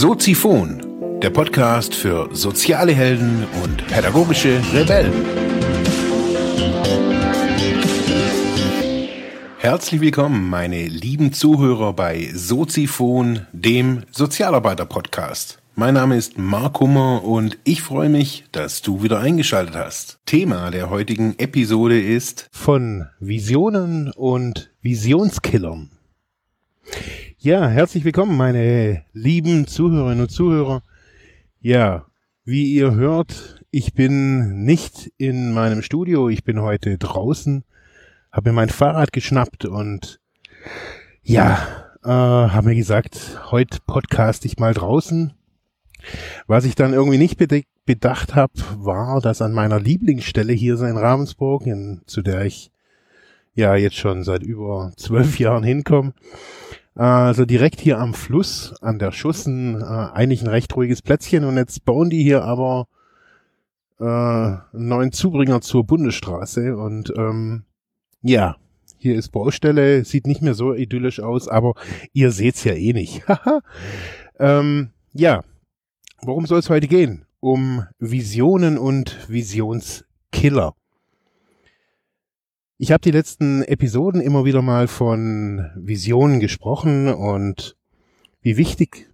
Soziphon, der Podcast für soziale Helden und pädagogische Rebellen. Herzlich willkommen, meine lieben Zuhörer bei Soziphon, dem Sozialarbeiter-Podcast. Mein Name ist Mark Hummer und ich freue mich, dass du wieder eingeschaltet hast. Thema der heutigen Episode ist von Visionen und Visionskillern. Ja, herzlich willkommen, meine lieben Zuhörerinnen und Zuhörer. Ja, wie ihr hört, ich bin nicht in meinem Studio, ich bin heute draußen, habe mir mein Fahrrad geschnappt und ja, äh, habe mir gesagt, heute podcast ich mal draußen. Was ich dann irgendwie nicht bedacht habe, war, dass an meiner Lieblingsstelle hier in Ravensburg, in, zu der ich ja jetzt schon seit über zwölf Jahren hinkomme, also direkt hier am Fluss, an der Schussen, äh, eigentlich ein recht ruhiges Plätzchen und jetzt bauen die hier aber äh, einen neuen Zubringer zur Bundesstraße und ähm, ja, hier ist Baustelle, sieht nicht mehr so idyllisch aus, aber ihr seht's ja eh nicht. ähm, ja, worum soll es heute gehen? Um Visionen und Visionskiller. Ich habe die letzten Episoden immer wieder mal von Visionen gesprochen und wie wichtig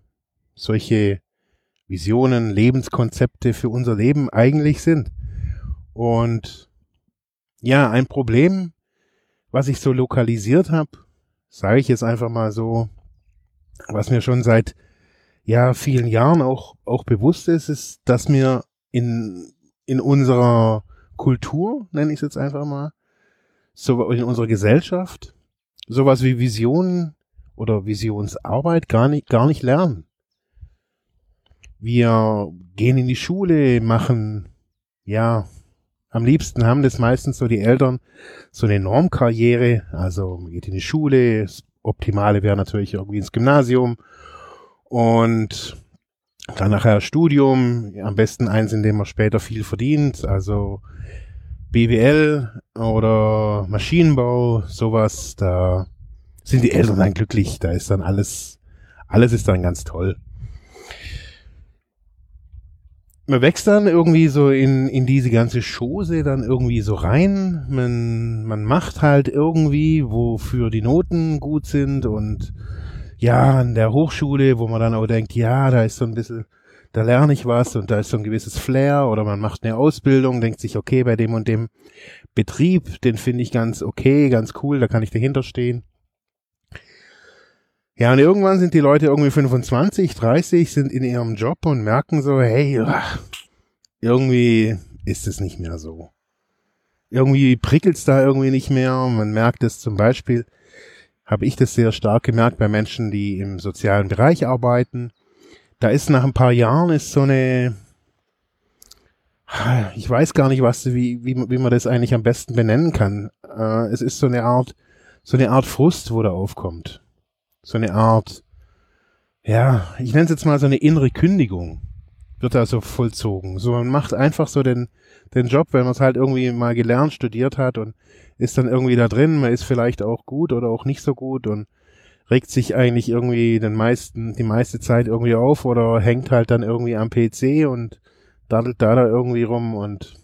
solche Visionen, Lebenskonzepte für unser Leben eigentlich sind. Und ja, ein Problem, was ich so lokalisiert habe, sage ich jetzt einfach mal so, was mir schon seit ja vielen Jahren auch auch bewusst ist, ist, dass mir in in unserer Kultur, nenne ich es jetzt einfach mal, so in unserer Gesellschaft sowas wie Visionen oder Visionsarbeit gar nicht, gar nicht lernen. Wir gehen in die Schule, machen, ja, am liebsten haben das meistens so die Eltern so eine Normkarriere, also man geht in die Schule, das Optimale wäre natürlich irgendwie ins Gymnasium und dann nachher Studium, am besten eins, in dem man später viel verdient, also BWL oder Maschinenbau, sowas, da sind die Eltern dann glücklich, da ist dann alles, alles ist dann ganz toll. Man wächst dann irgendwie so in, in diese ganze Chose dann irgendwie so rein. Man, man macht halt irgendwie, wofür die Noten gut sind und ja, an der Hochschule, wo man dann auch denkt, ja, da ist so ein bisschen da lerne ich was und da ist so ein gewisses Flair oder man macht eine Ausbildung, denkt sich, okay, bei dem und dem Betrieb, den finde ich ganz okay, ganz cool, da kann ich dahinter stehen. Ja, und irgendwann sind die Leute irgendwie 25, 30, sind in ihrem Job und merken so, hey, irgendwie ist es nicht mehr so. Irgendwie prickelt's da irgendwie nicht mehr. Man merkt es zum Beispiel, habe ich das sehr stark gemerkt bei Menschen, die im sozialen Bereich arbeiten da ist nach ein paar Jahren ist so eine, ich weiß gar nicht, was, wie, wie, wie man das eigentlich am besten benennen kann. Äh, es ist so eine Art, so eine Art Frust, wo da aufkommt. So eine Art, ja, ich nenne es jetzt mal so eine innere Kündigung wird da so vollzogen. So, man macht einfach so den, den Job, wenn man es halt irgendwie mal gelernt, studiert hat und ist dann irgendwie da drin. Man ist vielleicht auch gut oder auch nicht so gut und regt sich eigentlich irgendwie den meisten, die meiste Zeit irgendwie auf oder hängt halt dann irgendwie am PC und daddelt da da irgendwie rum und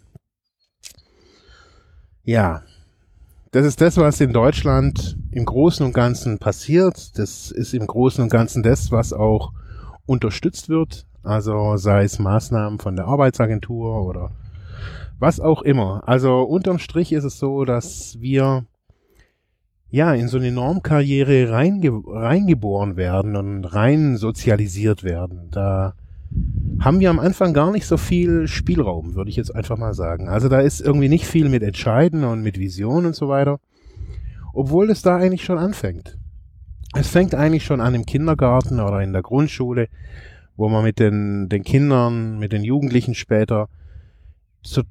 ja, das ist das, was in Deutschland im Großen und Ganzen passiert. Das ist im Großen und Ganzen das, was auch unterstützt wird. Also sei es Maßnahmen von der Arbeitsagentur oder was auch immer. Also unterm Strich ist es so, dass wir ja, in so eine Normkarriere reinge reingeboren werden und rein sozialisiert werden. Da haben wir am Anfang gar nicht so viel Spielraum, würde ich jetzt einfach mal sagen. Also da ist irgendwie nicht viel mit Entscheiden und mit Vision und so weiter. Obwohl es da eigentlich schon anfängt. Es fängt eigentlich schon an im Kindergarten oder in der Grundschule, wo man mit den, den Kindern, mit den Jugendlichen später zu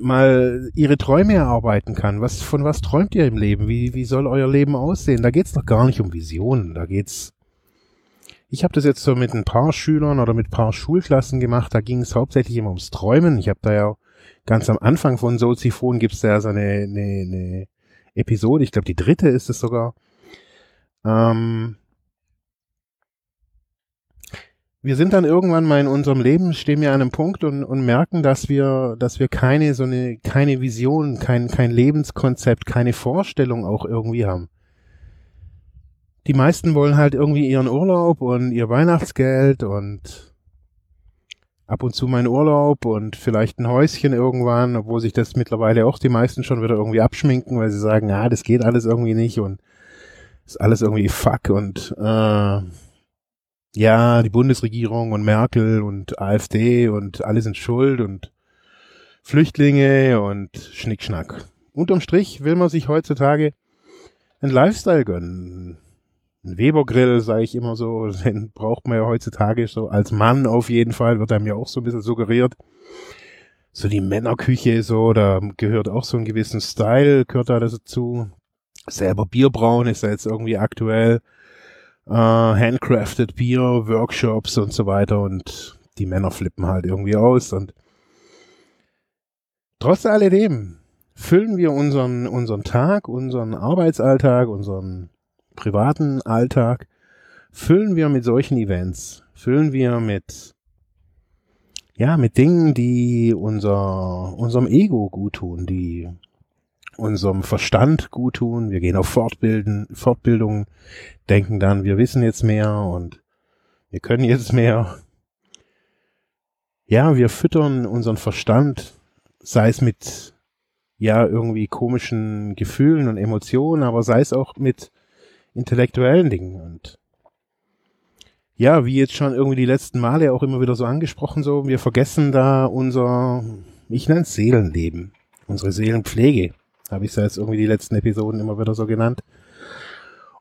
mal ihre Träume erarbeiten kann. Was, von was träumt ihr im Leben? Wie, wie soll euer Leben aussehen? Da geht's doch gar nicht um Visionen. Da geht's. Ich habe das jetzt so mit ein paar Schülern oder mit paar Schulklassen gemacht. Da ging es hauptsächlich immer ums Träumen. Ich habe da ja ganz am Anfang von Soziphon gibt's da ja so eine, eine, eine Episode. Ich glaube, die dritte ist es sogar. Ähm, wir sind dann irgendwann mal in unserem Leben, stehen wir an einem Punkt und, und merken, dass wir, dass wir keine so eine, keine Vision, kein, kein Lebenskonzept, keine Vorstellung auch irgendwie haben. Die meisten wollen halt irgendwie ihren Urlaub und ihr Weihnachtsgeld und ab und zu meinen Urlaub und vielleicht ein Häuschen irgendwann, obwohl sich das mittlerweile auch die meisten schon wieder irgendwie abschminken, weil sie sagen, ja, das geht alles irgendwie nicht und ist alles irgendwie fuck und äh, ja, die Bundesregierung und Merkel und AfD und alle sind schuld und Flüchtlinge und Schnickschnack. Unterm Strich will man sich heutzutage einen Lifestyle gönnen. Ein Webergrill, sage ich immer so, den braucht man ja heutzutage so als Mann auf jeden Fall, wird einem ja auch so ein bisschen suggeriert. So die Männerküche, so, da gehört auch so ein gewissen Style, gehört da dazu. Selber Bierbrauen ist ja jetzt irgendwie aktuell äh, handcrafted Bier, Workshops und so weiter und die Männer flippen halt irgendwie aus und trotz alledem füllen wir unseren, unseren Tag, unseren Arbeitsalltag, unseren privaten Alltag, füllen wir mit solchen Events, füllen wir mit, ja, mit Dingen, die unser, unserem Ego gut tun, die unserem Verstand gut tun. Wir gehen auf Fortbilden, Fortbildung, denken dann, wir wissen jetzt mehr und wir können jetzt mehr. Ja, wir füttern unseren Verstand, sei es mit ja irgendwie komischen Gefühlen und Emotionen, aber sei es auch mit intellektuellen Dingen und ja, wie jetzt schon irgendwie die letzten Male auch immer wieder so angesprochen, so wir vergessen da unser, ich nenne es Seelenleben, unsere Seelenpflege. Habe ich es ja jetzt irgendwie die letzten Episoden immer wieder so genannt.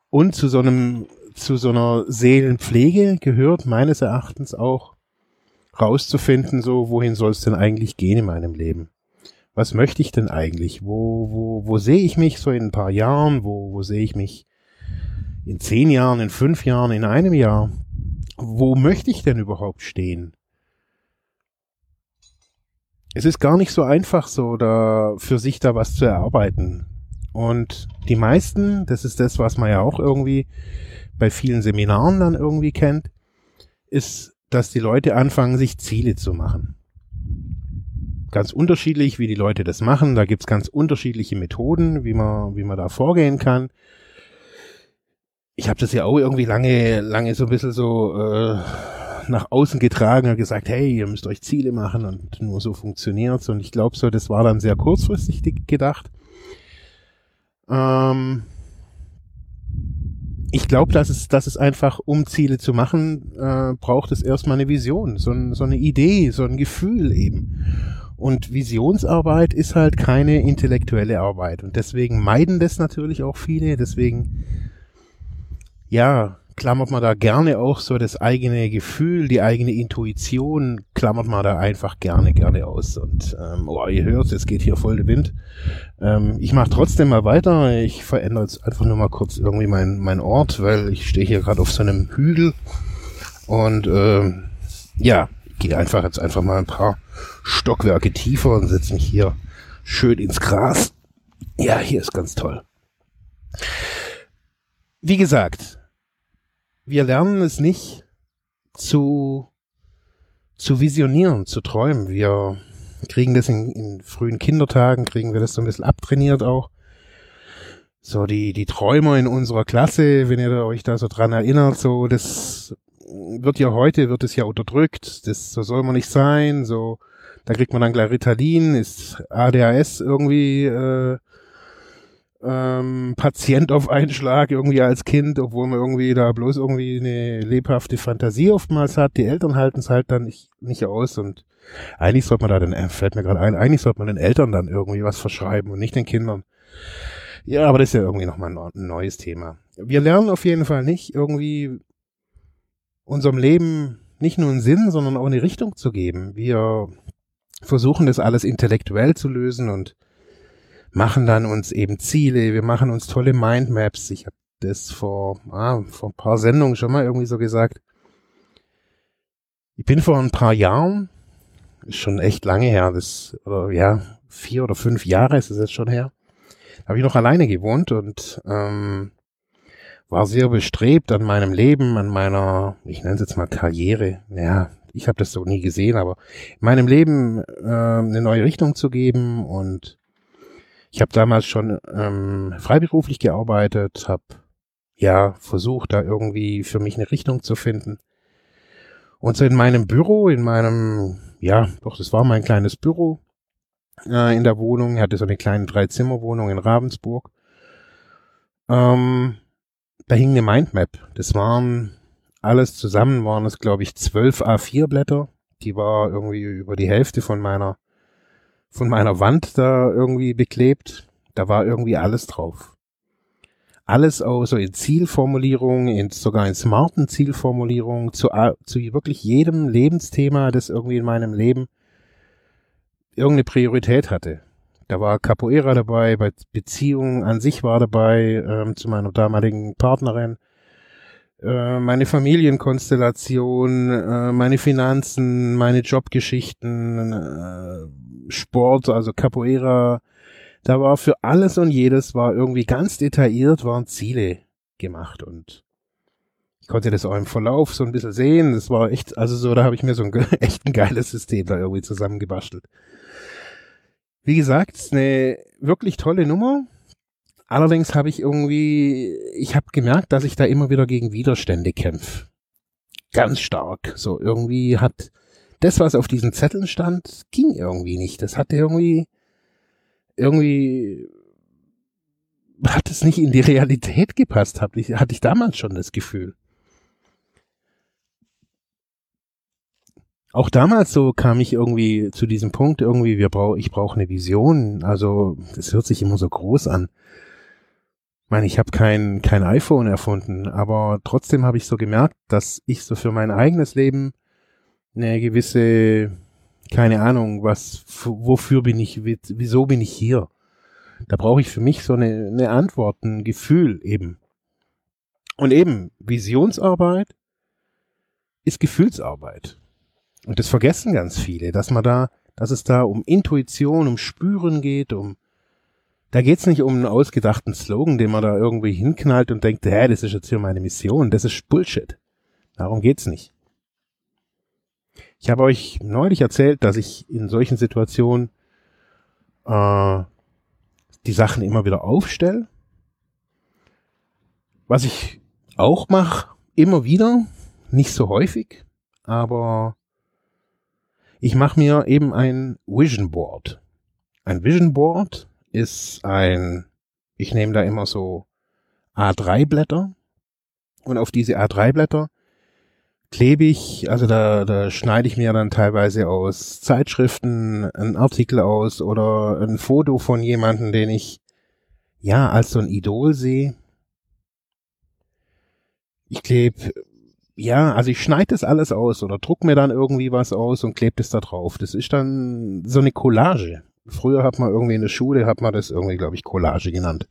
Und zu so einem, zu so einer Seelenpflege gehört meines Erachtens auch rauszufinden, so, wohin soll es denn eigentlich gehen in meinem Leben? Was möchte ich denn eigentlich? Wo, wo, wo sehe ich mich so in ein paar Jahren? Wo, wo sehe ich mich in zehn Jahren, in fünf Jahren, in einem Jahr? Wo möchte ich denn überhaupt stehen? es ist gar nicht so einfach, so da für sich da was zu erarbeiten. Und die meisten, das ist das, was man ja auch irgendwie bei vielen Seminaren dann irgendwie kennt, ist, dass die Leute anfangen, sich Ziele zu machen. Ganz unterschiedlich, wie die Leute das machen. Da gibt's ganz unterschiedliche Methoden, wie man, wie man da vorgehen kann. Ich habe das ja auch irgendwie lange, lange so ein bisschen so äh, nach außen getragen und gesagt, hey, ihr müsst euch Ziele machen und nur so funktioniert's. Und ich glaube so, das war dann sehr kurzfristig gedacht. Ähm ich glaube, dass es, dass es einfach, um Ziele zu machen, äh, braucht es erstmal eine Vision, so, ein, so eine Idee, so ein Gefühl eben. Und Visionsarbeit ist halt keine intellektuelle Arbeit. Und deswegen meiden das natürlich auch viele. Deswegen, ja, klammert man da gerne auch so das eigene Gefühl, die eigene Intuition, klammert man da einfach gerne, gerne aus. Und ähm, oh, ihr hört, es geht hier voll der Wind. Ähm, ich mache trotzdem mal weiter. Ich verändere jetzt einfach nur mal kurz irgendwie mein, mein Ort, weil ich stehe hier gerade auf so einem Hügel. Und ähm, ja, gehe einfach jetzt einfach mal ein paar Stockwerke tiefer und setze mich hier schön ins Gras. Ja, hier ist ganz toll. Wie gesagt, wir lernen es nicht zu, zu visionieren, zu träumen. Wir kriegen das in, in frühen Kindertagen, kriegen wir das so ein bisschen abtrainiert auch. So, die, die Träumer in unserer Klasse, wenn ihr euch da so dran erinnert, so, das wird ja heute, wird es ja unterdrückt, das, so soll man nicht sein, so, da kriegt man dann gleich Ritalin, ist ADHS irgendwie, äh, ähm, Patient auf einen Schlag irgendwie als Kind, obwohl man irgendwie da bloß irgendwie eine lebhafte Fantasie oftmals hat. Die Eltern halten es halt dann nicht, nicht aus und eigentlich sollte man da dann, äh, fällt mir gerade ein, eigentlich sollte man den Eltern dann irgendwie was verschreiben und nicht den Kindern. Ja, aber das ist ja irgendwie nochmal ein, ein neues Thema. Wir lernen auf jeden Fall nicht irgendwie unserem Leben nicht nur einen Sinn, sondern auch eine Richtung zu geben. Wir versuchen das alles intellektuell zu lösen und machen dann uns eben Ziele, wir machen uns tolle Mindmaps. Ich habe das vor, ah, vor ein paar Sendungen schon mal irgendwie so gesagt. Ich bin vor ein paar Jahren, ist schon echt lange her, das, oder ja, vier oder fünf Jahre ist es jetzt schon her, habe ich noch alleine gewohnt und ähm, war sehr bestrebt an meinem Leben, an meiner, ich nenne es jetzt mal Karriere. Ja, ich habe das so nie gesehen, aber in meinem Leben äh, eine neue Richtung zu geben und ich habe damals schon ähm, freiberuflich gearbeitet, habe ja versucht, da irgendwie für mich eine Richtung zu finden. Und so in meinem Büro, in meinem, ja, doch, das war mein kleines Büro äh, in der Wohnung. Ich hatte so eine kleine Dreizimmerwohnung in Ravensburg. Ähm, da hing eine Mindmap. Das waren alles zusammen waren es, glaube ich, zwölf A4 Blätter. Die war irgendwie über die Hälfte von meiner von meiner Wand da irgendwie beklebt. Da war irgendwie alles drauf. Alles auch so in Zielformulierungen, in, sogar in smarten Zielformulierungen, zu, zu wirklich jedem Lebensthema, das irgendwie in meinem Leben irgendeine Priorität hatte. Da war Capoeira dabei, bei Beziehungen an sich war dabei, ähm, zu meiner damaligen Partnerin, äh, meine Familienkonstellation, äh, meine Finanzen, meine Jobgeschichten, äh, Sport, also Capoeira. Da war für alles und jedes war irgendwie ganz detailliert, waren Ziele gemacht und ich konnte das auch im Verlauf so ein bisschen sehen. Das war echt, also so, da habe ich mir so ein echt ein geiles System da irgendwie zusammengebastelt. Wie gesagt, eine wirklich tolle Nummer. Allerdings habe ich irgendwie, ich habe gemerkt, dass ich da immer wieder gegen Widerstände kämpfe. Ganz stark. So irgendwie hat das, was auf diesen Zetteln stand, ging irgendwie nicht. Das hatte irgendwie, irgendwie hat es nicht in die Realität gepasst, hatte ich, hatte ich damals schon das Gefühl. auch damals so kam ich irgendwie zu diesem Punkt, irgendwie, wir brauch, ich brauche eine Vision. Also, das hört sich immer so groß an. Ich meine, ich habe kein, kein iPhone erfunden, aber trotzdem habe ich so gemerkt, dass ich so für mein eigenes Leben eine gewisse, keine Ahnung, was, wofür bin ich, wieso bin ich hier? Da brauche ich für mich so eine, eine Antwort, ein Gefühl eben. Und eben, Visionsarbeit ist Gefühlsarbeit. Und das vergessen ganz viele, dass man da, dass es da um Intuition, um Spüren geht, um da geht's nicht um einen ausgedachten Slogan, den man da irgendwie hinknallt und denkt, hä, das ist jetzt hier meine Mission. Das ist Bullshit. Darum geht's nicht. Ich habe euch neulich erzählt, dass ich in solchen Situationen äh, die Sachen immer wieder aufstelle. Was ich auch mache, immer wieder, nicht so häufig, aber ich mache mir eben ein Vision Board. Ein Vision Board ist ein, ich nehme da immer so A3 Blätter und auf diese A3 Blätter klebe ich, also da, da schneide ich mir dann teilweise aus Zeitschriften einen Artikel aus oder ein Foto von jemandem, den ich ja als so ein Idol sehe. Ich klebe ja, also ich schneide das alles aus oder druck mir dann irgendwie was aus und klebe das da drauf. Das ist dann so eine Collage. Früher hat man irgendwie in der Schule, hat man das irgendwie, glaube ich, Collage genannt.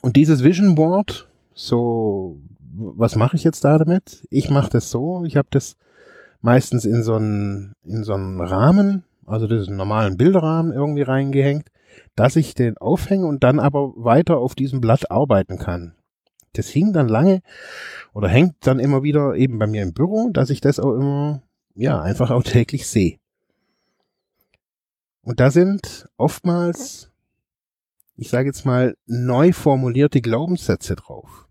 Und dieses Vision Board, so, was mache ich jetzt da damit? Ich mache das so, ich habe das meistens in so einen, in so einen Rahmen, also einen normalen Bilderrahmen irgendwie reingehängt, dass ich den aufhänge und dann aber weiter auf diesem Blatt arbeiten kann das hing dann lange oder hängt dann immer wieder eben bei mir im Büro, dass ich das auch immer, ja, einfach auch täglich sehe. Und da sind oftmals, ich sage jetzt mal, neu formulierte Glaubenssätze drauf.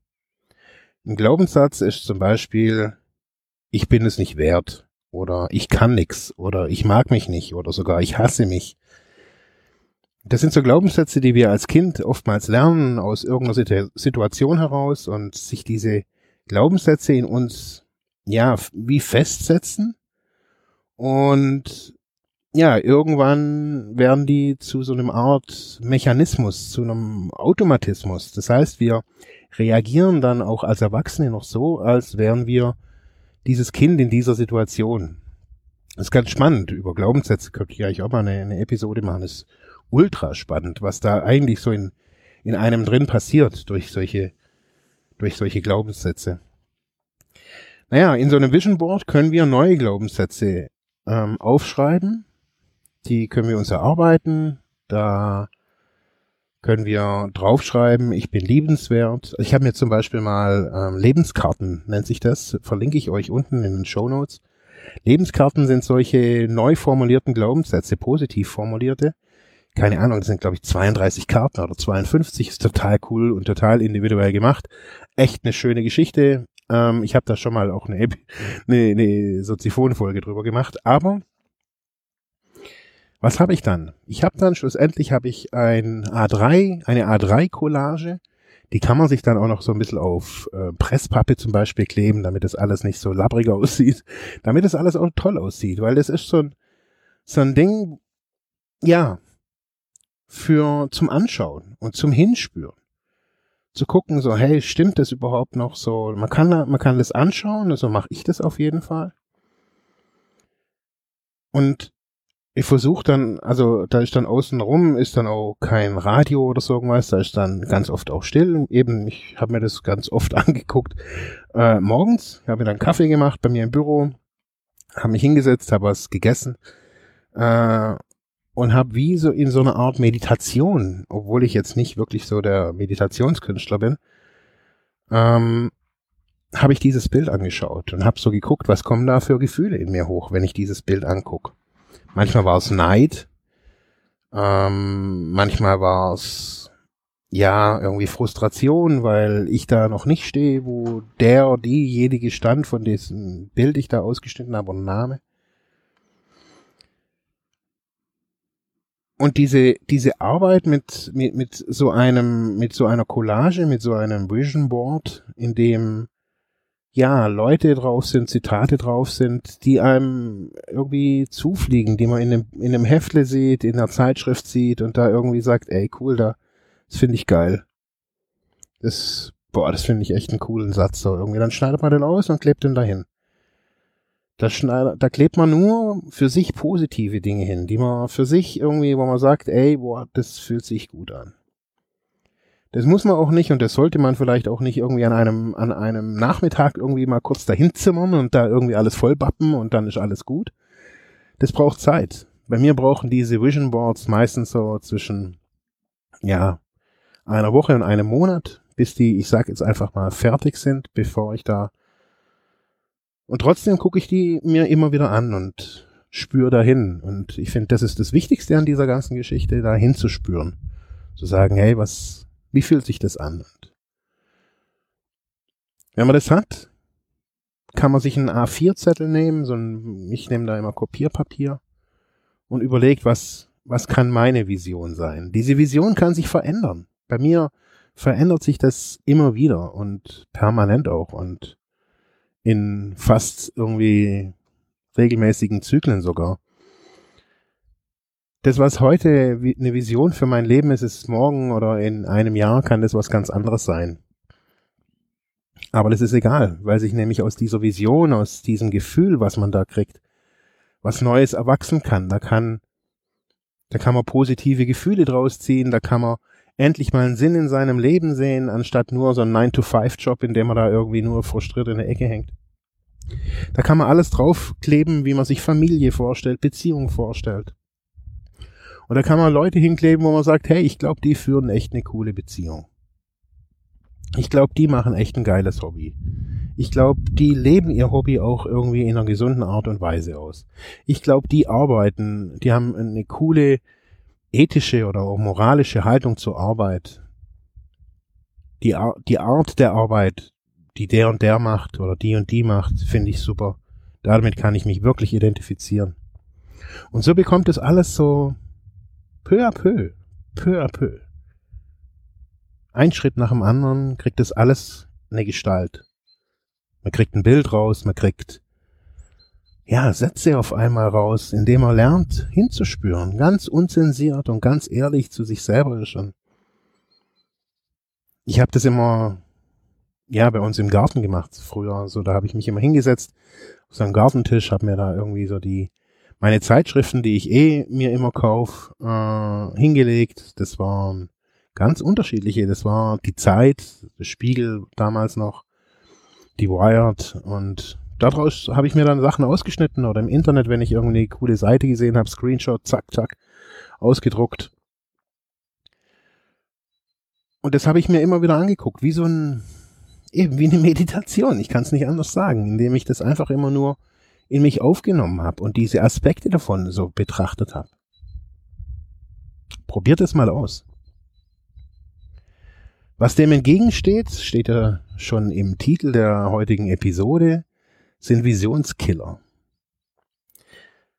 Ein Glaubenssatz ist zum Beispiel, ich bin es nicht wert oder ich kann nix oder ich mag mich nicht oder sogar ich hasse mich das sind so Glaubenssätze, die wir als Kind oftmals lernen aus irgendeiner Situation heraus und sich diese Glaubenssätze in uns, ja, wie festsetzen. Und ja, irgendwann werden die zu so einem Art Mechanismus, zu einem Automatismus. Das heißt, wir reagieren dann auch als Erwachsene noch so, als wären wir dieses Kind in dieser Situation. Das ist ganz spannend. Über Glaubenssätze könnte ich eigentlich auch mal eine, eine Episode machen. Das ultra spannend, was da eigentlich so in, in einem drin passiert durch solche, durch solche Glaubenssätze. Naja, in so einem Vision Board können wir neue Glaubenssätze ähm, aufschreiben. Die können wir uns erarbeiten. Da können wir draufschreiben, ich bin liebenswert. Ich habe mir zum Beispiel mal ähm, Lebenskarten, nennt sich das, verlinke ich euch unten in den Show Notes. Lebenskarten sind solche neu formulierten Glaubenssätze, positiv formulierte. Keine Ahnung, das sind glaube ich 32 Karten oder 52, ist total cool und total individuell gemacht. Echt eine schöne Geschichte. Ähm, ich habe da schon mal auch eine, eine, eine Soziphon-Folge drüber gemacht, aber was habe ich dann? Ich habe dann schlussendlich habe ich ein A3, eine A3-Collage. Die kann man sich dann auch noch so ein bisschen auf äh, Presspappe zum Beispiel kleben, damit das alles nicht so labbrig aussieht, damit das alles auch toll aussieht, weil das ist so ein, so ein Ding, ja, für zum Anschauen und zum Hinspüren. Zu gucken, so, hey, stimmt das überhaupt noch so? Man kann, man kann das anschauen, also mache ich das auf jeden Fall. Und ich versuche dann, also da ist dann außen rum, ist dann auch kein Radio oder so irgendwas, da ist dann ganz oft auch still. Eben, ich habe mir das ganz oft angeguckt. Äh, morgens habe mir dann Kaffee gemacht bei mir im Büro, habe mich hingesetzt, habe was gegessen äh, und habe wie so in so einer Art Meditation, obwohl ich jetzt nicht wirklich so der Meditationskünstler bin, ähm, habe ich dieses Bild angeschaut und habe so geguckt, was kommen da für Gefühle in mir hoch, wenn ich dieses Bild angucke. Manchmal war es Neid. Ähm, manchmal war es ja irgendwie Frustration, weil ich da noch nicht stehe, wo der oder diejenige stand, von dessen Bild ich da ausgeschnitten habe und Name. Und diese, diese Arbeit mit, mit, mit so einem, mit so einer Collage, mit so einem Vision Board, in dem ja, Leute drauf sind, Zitate drauf sind, die einem irgendwie zufliegen, die man in einem, in einem Heftle sieht, in einer Zeitschrift sieht und da irgendwie sagt, ey, cool, da, das finde ich geil. Das, boah, das finde ich echt einen coolen Satz so irgendwie. Dann schneidet man den aus und klebt den dahin. Da, schneidet, da klebt man nur für sich positive Dinge hin, die man für sich irgendwie, wo man sagt, ey, boah, das fühlt sich gut an. Das muss man auch nicht und das sollte man vielleicht auch nicht irgendwie an einem, an einem Nachmittag irgendwie mal kurz dahin zimmern und da irgendwie alles vollbappen und dann ist alles gut. Das braucht Zeit. Bei mir brauchen diese Vision Boards meistens so zwischen, ja, einer Woche und einem Monat, bis die, ich sag jetzt einfach mal, fertig sind, bevor ich da und trotzdem gucke ich die mir immer wieder an und spüre dahin. Und ich finde, das ist das Wichtigste an dieser ganzen Geschichte, da hinzuspüren. Zu sagen, hey, was, wie fühlt sich das an? Wenn man das hat, kann man sich einen A4-Zettel nehmen, so ein, ich nehme da immer Kopierpapier und überlegt, was, was kann meine Vision sein? Diese Vision kann sich verändern. Bei mir verändert sich das immer wieder und permanent auch und in fast irgendwie regelmäßigen Zyklen sogar das, was heute eine Vision für mein Leben ist, ist morgen oder in einem Jahr kann das was ganz anderes sein. Aber das ist egal, weil sich nämlich aus dieser Vision, aus diesem Gefühl, was man da kriegt, was Neues erwachsen kann. Da kann, da kann man positive Gefühle draus ziehen, da kann man endlich mal einen Sinn in seinem Leben sehen, anstatt nur so einen 9-to-5-Job, in dem man da irgendwie nur frustriert in der Ecke hängt. Da kann man alles draufkleben, wie man sich Familie vorstellt, Beziehung vorstellt. Und da kann man Leute hinkleben, wo man sagt, hey, ich glaube, die führen echt eine coole Beziehung. Ich glaube, die machen echt ein geiles Hobby. Ich glaube, die leben ihr Hobby auch irgendwie in einer gesunden Art und Weise aus. Ich glaube, die arbeiten, die haben eine coole ethische oder auch moralische Haltung zur Arbeit. Die, Ar die Art der Arbeit, die der und der macht oder die und die macht, finde ich super. Damit kann ich mich wirklich identifizieren. Und so bekommt es alles so peu à peu, peu à peu. Ein Schritt nach dem anderen kriegt es alles eine Gestalt. Man kriegt ein Bild raus, man kriegt ja, Sätze auf einmal raus, indem er lernt hinzuspüren, ganz unzensiert und ganz ehrlich zu sich selber ist schon. Ich habe das immer ja bei uns im Garten gemacht früher, so da habe ich mich immer hingesetzt auf so einem Gartentisch, habe mir da irgendwie so die meine Zeitschriften, die ich eh mir immer kauf, äh, hingelegt. Das waren ganz unterschiedliche. Das war die Zeit, der Spiegel damals noch, die Wired und daraus habe ich mir dann Sachen ausgeschnitten oder im Internet, wenn ich irgendwie eine coole Seite gesehen habe, Screenshot, zack, zack, ausgedruckt. Und das habe ich mir immer wieder angeguckt, wie so ein, eben wie eine Meditation. Ich kann es nicht anders sagen, indem ich das einfach immer nur in mich aufgenommen habe und diese Aspekte davon so betrachtet habe. Probiert es mal aus. Was dem entgegensteht, steht ja schon im Titel der heutigen Episode, sind Visionskiller.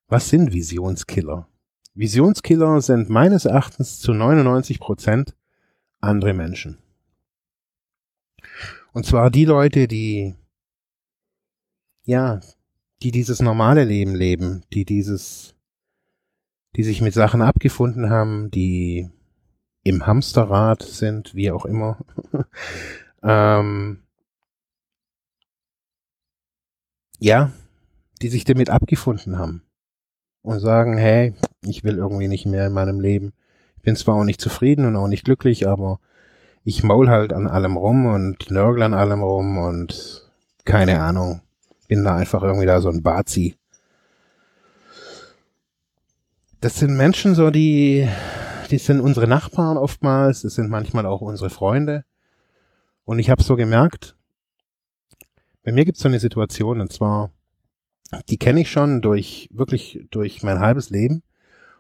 Was sind Visionskiller? Visionskiller sind meines Erachtens zu 99 Prozent andere Menschen. Und zwar die Leute, die, ja, die dieses normale Leben leben, die dieses, die sich mit Sachen abgefunden haben, die im Hamsterrad sind, wie auch immer. ähm, ja, die sich damit abgefunden haben und sagen, hey, ich will irgendwie nicht mehr in meinem Leben. Ich bin zwar auch nicht zufrieden und auch nicht glücklich, aber ich maul halt an allem rum und nörgel an allem rum und keine Ahnung. Bin da einfach irgendwie da so ein Bazi. Das sind Menschen so, die die sind unsere Nachbarn oftmals, das sind manchmal auch unsere Freunde. Und ich habe so gemerkt, bei mir gibt es so eine Situation, und zwar, die kenne ich schon durch, wirklich durch mein halbes Leben.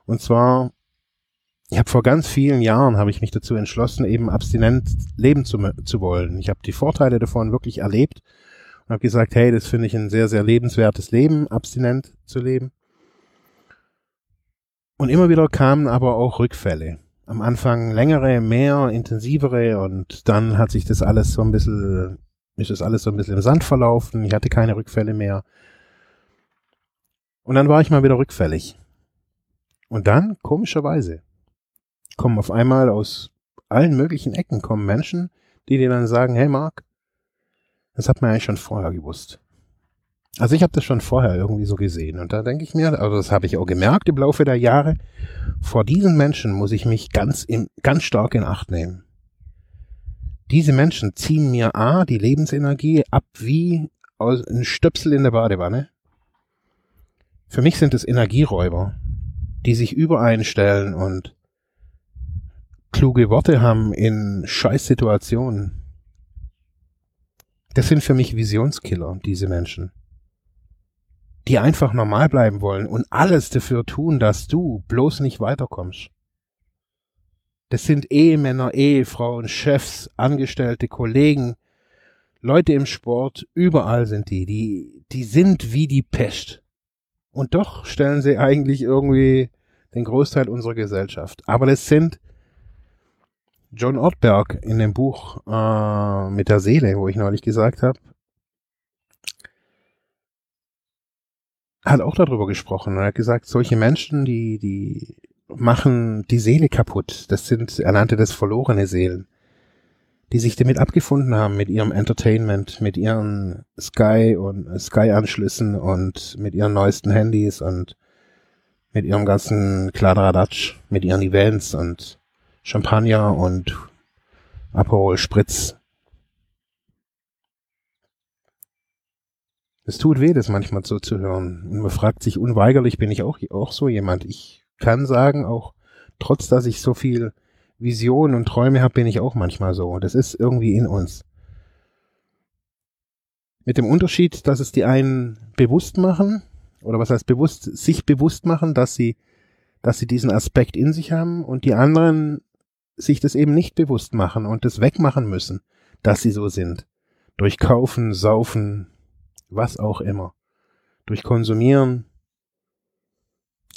Und zwar, ich habe vor ganz vielen Jahren, habe ich mich dazu entschlossen, eben abstinent leben zu, zu wollen. Ich habe die Vorteile davon wirklich erlebt und habe gesagt, hey, das finde ich ein sehr, sehr lebenswertes Leben, abstinent zu leben. Und immer wieder kamen aber auch Rückfälle. Am Anfang längere, mehr, intensivere und dann hat sich das alles so ein bisschen, ist das alles so ein bisschen im Sand verlaufen. Ich hatte keine Rückfälle mehr. Und dann war ich mal wieder rückfällig. Und dann, komischerweise, kommen auf einmal aus allen möglichen Ecken kommen Menschen, die dir dann sagen, hey Mark, das hat man eigentlich schon vorher gewusst. Also ich habe das schon vorher irgendwie so gesehen und da denke ich mir, also das habe ich auch gemerkt im Laufe der Jahre, vor diesen Menschen muss ich mich ganz, in, ganz stark in Acht nehmen. Diese Menschen ziehen mir A, die Lebensenergie ab wie aus ein Stöpsel in der Badewanne. Für mich sind es Energieräuber, die sich übereinstellen und kluge Worte haben in Scheißsituationen. Das sind für mich Visionskiller, diese Menschen die einfach normal bleiben wollen und alles dafür tun, dass du bloß nicht weiterkommst. Das sind Ehemänner, Ehefrauen, Chefs, Angestellte, Kollegen, Leute im Sport, überall sind die, die, die sind wie die Pest. Und doch stellen sie eigentlich irgendwie den Großteil unserer Gesellschaft. Aber das sind John Ortberg in dem Buch äh, mit der Seele, wo ich neulich gesagt habe, hat auch darüber gesprochen und hat gesagt, solche Menschen, die, die machen die Seele kaputt. Das sind, er nannte das verlorene Seelen, die sich damit abgefunden haben mit ihrem Entertainment, mit ihren Sky und Sky-Anschlüssen und mit ihren neuesten Handys und mit ihrem ganzen Kladderadatsch, mit ihren Events und Champagner und Aperol Spritz Es tut weh, das manchmal so zu hören. Und man fragt sich unweigerlich, bin ich auch, auch so jemand. Ich kann sagen, auch trotz, dass ich so viel Visionen und Träume habe, bin ich auch manchmal so. Das ist irgendwie in uns. Mit dem Unterschied, dass es die einen bewusst machen, oder was heißt bewusst, sich bewusst machen, dass sie, dass sie diesen Aspekt in sich haben und die anderen sich das eben nicht bewusst machen und das wegmachen müssen, dass sie so sind. Durch Kaufen, Saufen, was auch immer. Durch Konsumieren,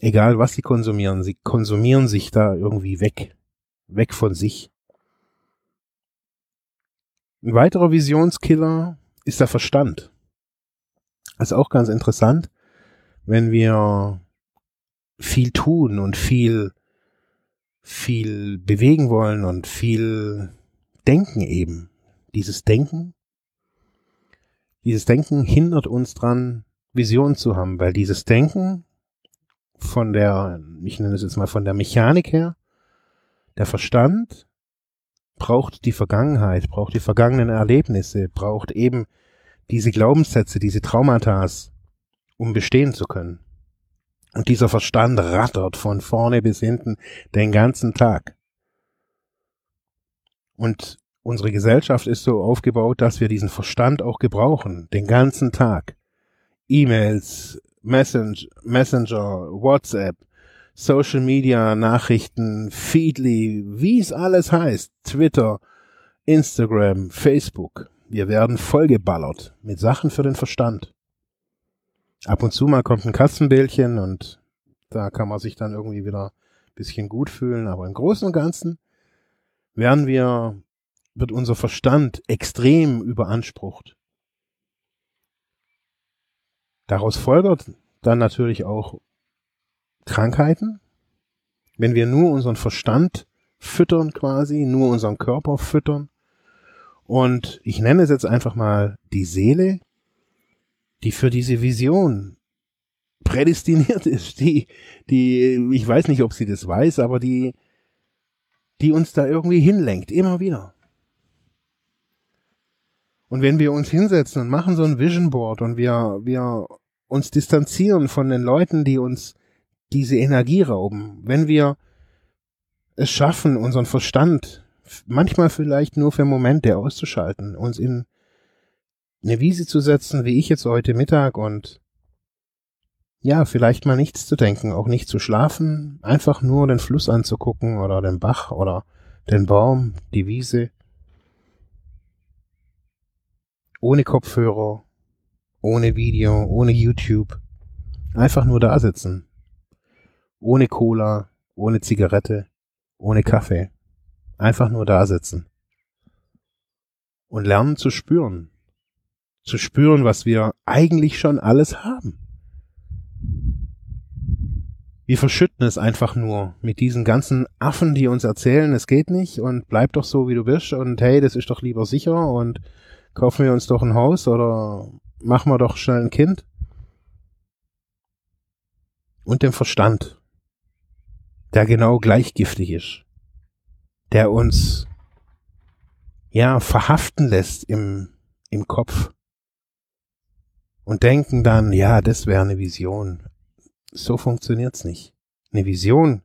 egal was sie konsumieren, sie konsumieren sich da irgendwie weg, weg von sich. Ein weiterer Visionskiller ist der Verstand. Das ist auch ganz interessant, wenn wir viel tun und viel, viel bewegen wollen und viel denken eben. Dieses Denken dieses Denken hindert uns dran, Visionen zu haben, weil dieses Denken von der, ich nenne es jetzt mal von der Mechanik her, der Verstand braucht die Vergangenheit, braucht die vergangenen Erlebnisse, braucht eben diese Glaubenssätze, diese Traumata, um bestehen zu können. Und dieser Verstand rattert von vorne bis hinten den ganzen Tag. Und unsere Gesellschaft ist so aufgebaut, dass wir diesen Verstand auch gebrauchen, den ganzen Tag. E-Mails, Messenger, WhatsApp, Social Media Nachrichten, Feedly, wie es alles heißt, Twitter, Instagram, Facebook. Wir werden vollgeballert mit Sachen für den Verstand. Ab und zu mal kommt ein Katzenbildchen und da kann man sich dann irgendwie wieder ein bisschen gut fühlen, aber im Großen und Ganzen werden wir, wird unser Verstand extrem überansprucht. Daraus folgert dann natürlich auch Krankheiten. Wenn wir nur unseren Verstand füttern quasi, nur unseren Körper füttern. Und ich nenne es jetzt einfach mal die Seele, die für diese Vision prädestiniert ist, die, die, ich weiß nicht, ob sie das weiß, aber die, die uns da irgendwie hinlenkt, immer wieder. Und wenn wir uns hinsetzen und machen so ein Vision Board und wir, wir uns distanzieren von den Leuten, die uns diese Energie rauben, wenn wir es schaffen, unseren Verstand manchmal vielleicht nur für Momente auszuschalten, uns in eine Wiese zu setzen, wie ich jetzt heute Mittag und ja, vielleicht mal nichts zu denken, auch nicht zu schlafen, einfach nur den Fluss anzugucken oder den Bach oder den Baum, die Wiese. Ohne Kopfhörer, ohne Video, ohne YouTube. Einfach nur da sitzen. Ohne Cola, ohne Zigarette, ohne Kaffee. Einfach nur da sitzen. Und lernen zu spüren. Zu spüren, was wir eigentlich schon alles haben. Wir verschütten es einfach nur mit diesen ganzen Affen, die uns erzählen, es geht nicht und bleib doch so, wie du bist und hey, das ist doch lieber sicher und kaufen wir uns doch ein Haus oder machen wir doch schnell ein Kind. Und dem Verstand, der genau gleichgiftig ist, der uns ja verhaften lässt im, im Kopf und denken dann, ja, das wäre eine Vision, so funktioniert's nicht. Eine Vision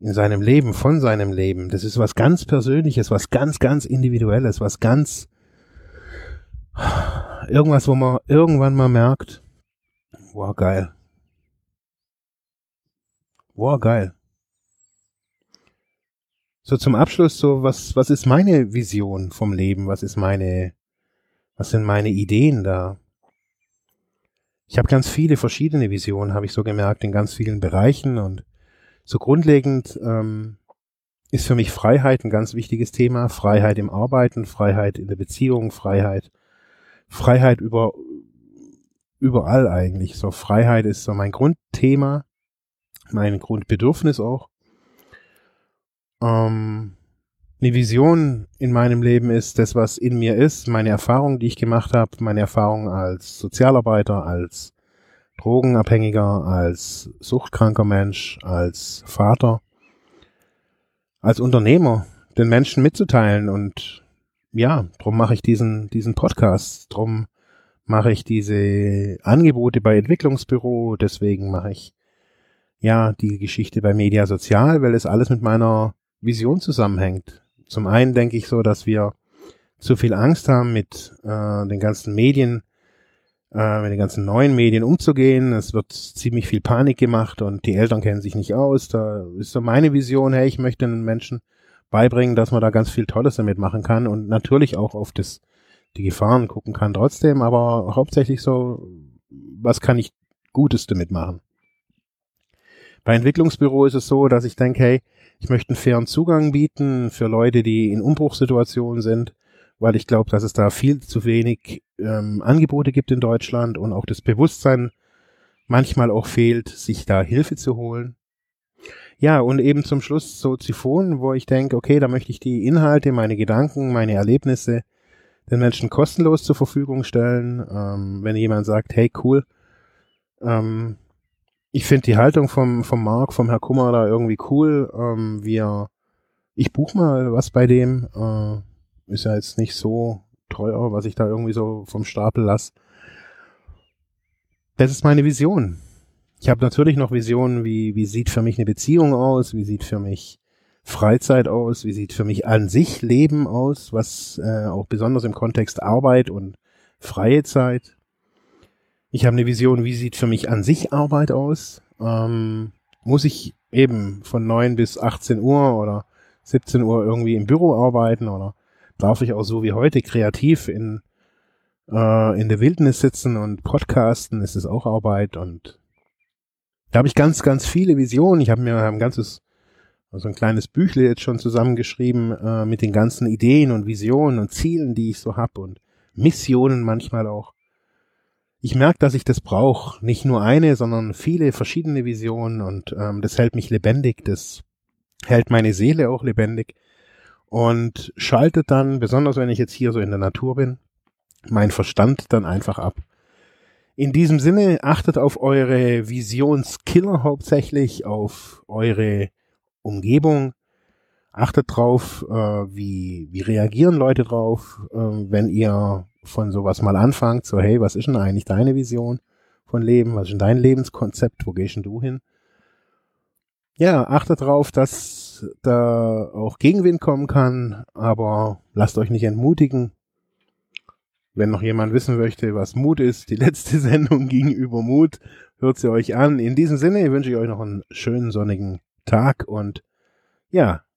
in seinem Leben, von seinem Leben, das ist was ganz Persönliches, was ganz, ganz Individuelles, was ganz irgendwas, wo man irgendwann mal merkt, wow, geil. Wow, geil. So zum Abschluss, so was, was ist meine Vision vom Leben? Was ist meine, was sind meine Ideen da? Ich habe ganz viele verschiedene Visionen, habe ich so gemerkt, in ganz vielen Bereichen und so grundlegend ähm, ist für mich Freiheit ein ganz wichtiges Thema. Freiheit im Arbeiten, Freiheit in der Beziehung, Freiheit, Freiheit über überall eigentlich. So Freiheit ist so mein Grundthema, mein Grundbedürfnis auch. Ähm, eine Vision in meinem Leben ist das, was in mir ist, meine Erfahrung, die ich gemacht habe, meine Erfahrung als Sozialarbeiter, als Drogenabhängiger, als suchtkranker Mensch, als Vater, als Unternehmer, den Menschen mitzuteilen. Und ja, drum mache ich diesen, diesen Podcast, drum mache ich diese Angebote bei Entwicklungsbüro, deswegen mache ich ja die Geschichte bei Media Sozial, weil es alles mit meiner Vision zusammenhängt. Zum einen denke ich so, dass wir zu viel Angst haben, mit äh, den ganzen Medien, äh, mit den ganzen neuen Medien umzugehen. Es wird ziemlich viel Panik gemacht und die Eltern kennen sich nicht aus. Da ist so meine Vision, hey, ich möchte den Menschen beibringen, dass man da ganz viel Tolles damit machen kann und natürlich auch auf das, die Gefahren gucken kann trotzdem, aber hauptsächlich so, was kann ich Gutes damit machen? Bei Entwicklungsbüro ist es so, dass ich denke, hey, ich möchte einen fairen Zugang bieten für Leute, die in Umbruchssituationen sind, weil ich glaube, dass es da viel zu wenig ähm, Angebote gibt in Deutschland und auch das Bewusstsein manchmal auch fehlt, sich da Hilfe zu holen. Ja, und eben zum Schluss so Ziphon, wo ich denke, okay, da möchte ich die Inhalte, meine Gedanken, meine Erlebnisse den Menschen kostenlos zur Verfügung stellen. Ähm, wenn jemand sagt, hey, cool, ähm, ich finde die Haltung vom, vom Marc, vom Herr Kummer da irgendwie cool. Ähm, wir, ich buch mal was bei dem. Äh, ist ja jetzt nicht so teuer, was ich da irgendwie so vom Stapel lasse. Das ist meine Vision. Ich habe natürlich noch Visionen, wie, wie sieht für mich eine Beziehung aus, wie sieht für mich Freizeit aus? Wie sieht für mich an sich Leben aus? Was äh, auch besonders im Kontext Arbeit und freie Zeit? Ich habe eine Vision, wie sieht für mich an sich Arbeit aus? Ähm, muss ich eben von neun bis 18 Uhr oder 17 Uhr irgendwie im Büro arbeiten oder darf ich auch so wie heute kreativ in, äh, in der Wildnis sitzen und podcasten? Ist es auch Arbeit? Und da habe ich ganz, ganz viele Visionen. Ich habe mir ein ganzes also ein kleines Büchle jetzt schon zusammengeschrieben äh, mit den ganzen Ideen und Visionen und Zielen, die ich so hab und Missionen manchmal auch. Ich merke, dass ich das brauche. Nicht nur eine, sondern viele verschiedene Visionen und ähm, das hält mich lebendig, das hält meine Seele auch lebendig und schaltet dann, besonders wenn ich jetzt hier so in der Natur bin, mein Verstand dann einfach ab. In diesem Sinne, achtet auf eure Visionskiller hauptsächlich, auf eure Umgebung. Achtet drauf, äh, wie, wie reagieren Leute drauf, äh, wenn ihr von sowas mal anfangt, so hey, was ist denn eigentlich deine Vision von Leben, was ist denn dein Lebenskonzept, wo gehst denn du hin? Ja, achtet drauf, dass da auch Gegenwind kommen kann, aber lasst euch nicht entmutigen. Wenn noch jemand wissen möchte, was Mut ist, die letzte Sendung ging über Mut, hört sie euch an. In diesem Sinne wünsche ich euch noch einen schönen sonnigen Tag und ja,